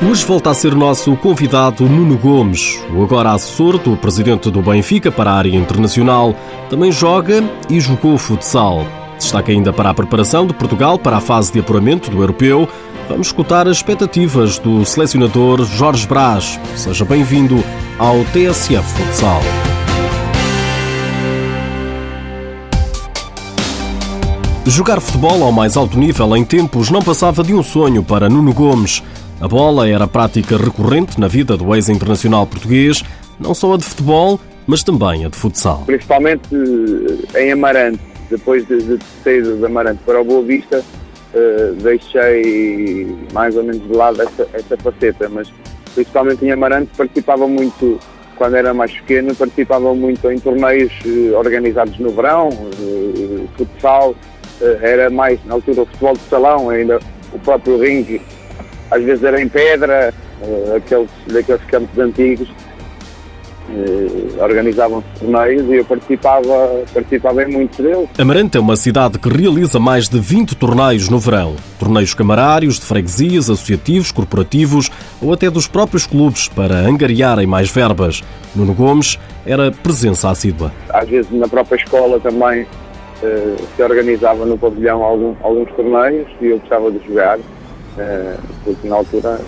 Hoje volta a ser nosso convidado Nuno Gomes, o agora assessor do presidente do Benfica para a área internacional. Também joga e jogou futsal. Destaca ainda para a preparação de Portugal para a fase de apuramento do europeu. Vamos escutar as expectativas do selecionador Jorge Brás. Seja bem-vindo ao TSF Futsal. Jogar futebol ao mais alto nível em tempos não passava de um sonho para Nuno Gomes. A bola era prática recorrente na vida do ex-internacional português, não só a de futebol, mas também a de futsal. Principalmente eh, em Amarante, depois de, de sair de Amarante para o Boa Vista, uh, deixei mais ou menos de lado essa, essa faceta, mas principalmente em Amarante participava muito, quando era mais pequeno, participava muito em torneios uh, organizados no verão, uh, futsal, era mais na altura o futebol de salão, ainda o próprio ringue às vezes era em pedra, uh, aqueles, daqueles campos antigos, uh, organizavam-se torneios e eu participava, participava em muitos deles. Amarante é uma cidade que realiza mais de 20 torneios no verão. Torneios camarários, de freguesias, associativos, corporativos ou até dos próprios clubes para angariarem mais verbas. Nuno Gomes era presença assídua. Às vezes na própria escola também uh, se organizava no pavilhão alguns torneios e eu gostava de jogar. Eh, porque na altura,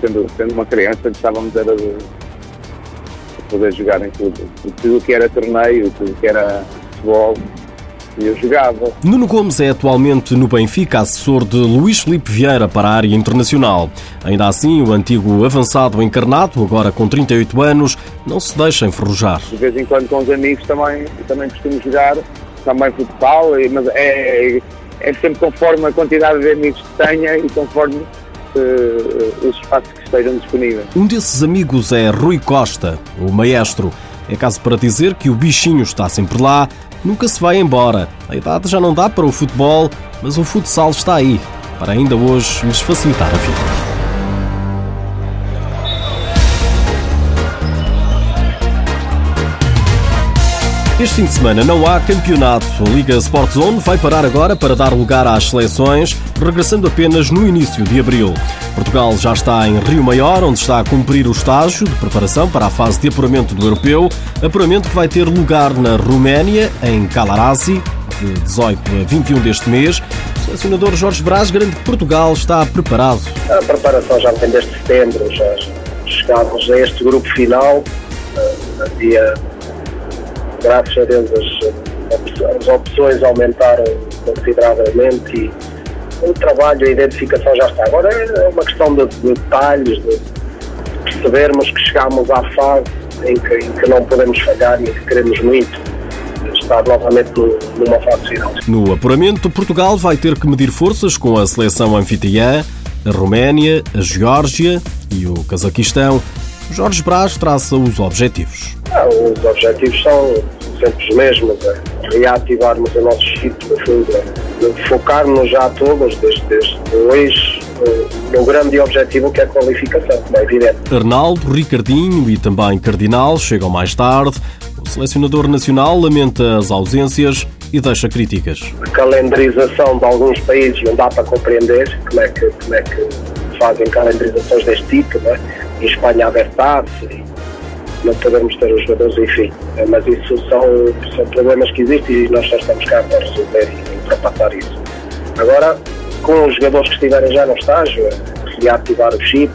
sendo, sendo uma criança, estávamos era de, poder jogar em tudo. Tudo que era torneio, tudo que era futebol, eu jogava. Nuno Gomes é atualmente no Benfica assessor de Luís Felipe Vieira para a área internacional. Ainda assim, o antigo avançado encarnado, agora com 38 anos, não se deixa enferrujar. De vez em quando com os amigos também, também costumo jogar, também futebol, mas é, é sempre conforme a quantidade de amigos que tenha e conforme uh, os espaços que estejam disponíveis. Um desses amigos é Rui Costa, o maestro. É caso para dizer que o bichinho está sempre lá, nunca se vai embora. A idade já não dá para o futebol, mas o futsal está aí, para ainda hoje lhes facilitar a vida. Este fim de semana não há campeonato. A Liga Sport Zone vai parar agora para dar lugar às seleções, regressando apenas no início de abril. Portugal já está em Rio Maior, onde está a cumprir o estágio de preparação para a fase de apuramento do europeu. Apuramento que vai ter lugar na Roménia, em Calarasi, de 18 a 21 deste mês. O selecionador Jorge Brás garante que Portugal está preparado. A preparação já vem desde setembro, já chegámos a este grupo final, eh, dia graças a Deus as, as opções aumentaram consideravelmente e o trabalho, a identificação já está. Agora é uma questão de, de detalhes, de percebermos que chegamos à fase em que, em que não podemos falhar e que queremos muito estar novamente numa fase final. No apuramento, Portugal vai ter que medir forças com a seleção anfitriã, a Roménia, a Geórgia e o Cazaquistão. Jorge Brás traça os objetivos. Ah, os objetivos são sempre os mesmos, é reativarmos o nosso fundo, é focarmos já todos, desde, desde hoje, eh, no grande objetivo que é a qualificação, como é evidente. Arnaldo, Ricardinho e também Cardinal chegam mais tarde. O selecionador nacional lamenta as ausências e deixa críticas. A calendarização de alguns países não dá para compreender como é que, como é que fazem calendarizações deste tipo, não é? Em Espanha a não podemos ter os jogadores, enfim. É, mas isso são, são problemas que existem e nós só estamos cá para resolver e ultrapassar isso. Agora, com os jogadores que estiverem já no estágio, é, reativar o chip,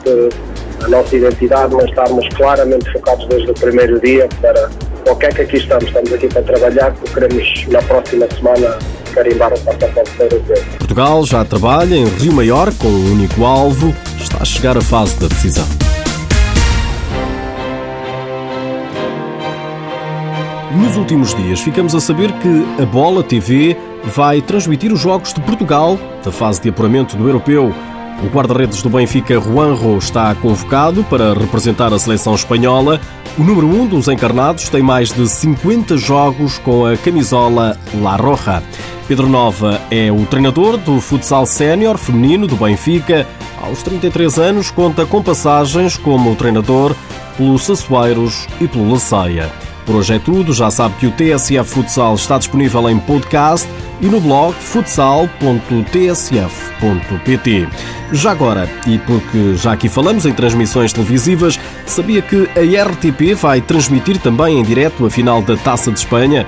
a nossa identidade, mas estarmos claramente focados desde o primeiro dia para o que é que aqui estamos. Estamos aqui para trabalhar, porque queremos na próxima semana carimbar o passaporte europeu. Portugal já trabalha em Rio Maior com um único alvo, está a chegar a fase da decisão. Nos últimos dias ficamos a saber que a Bola TV vai transmitir os Jogos de Portugal da fase de apuramento do Europeu. O guarda-redes do Benfica, Juanjo, está convocado para representar a seleção espanhola. O número 1 um dos encarnados tem mais de 50 jogos com a camisola La Roja. Pedro Nova é o treinador do futsal sénior feminino do Benfica. Aos 33 anos, conta com passagens como treinador pelo Sassueiros e pelo Laceia. Por hoje é tudo. Já sabe que o TSF Futsal está disponível em podcast e no blog futsal.tsf.pt. Já agora, e porque já aqui falamos em transmissões televisivas, sabia que a RTP vai transmitir também em direto a final da Taça de Espanha?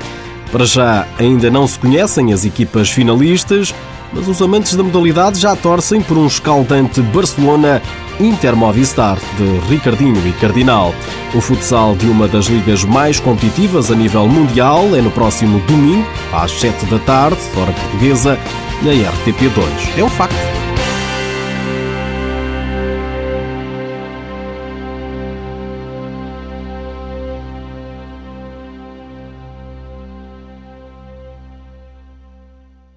Para já ainda não se conhecem as equipas finalistas, mas os amantes da modalidade já torcem por um escaldante Barcelona Inter Movistar de Ricardinho e Cardinal. O futsal de uma das ligas mais competitivas a nível mundial é no próximo domingo, às 7 da tarde, hora portuguesa, na RTP2. É um facto.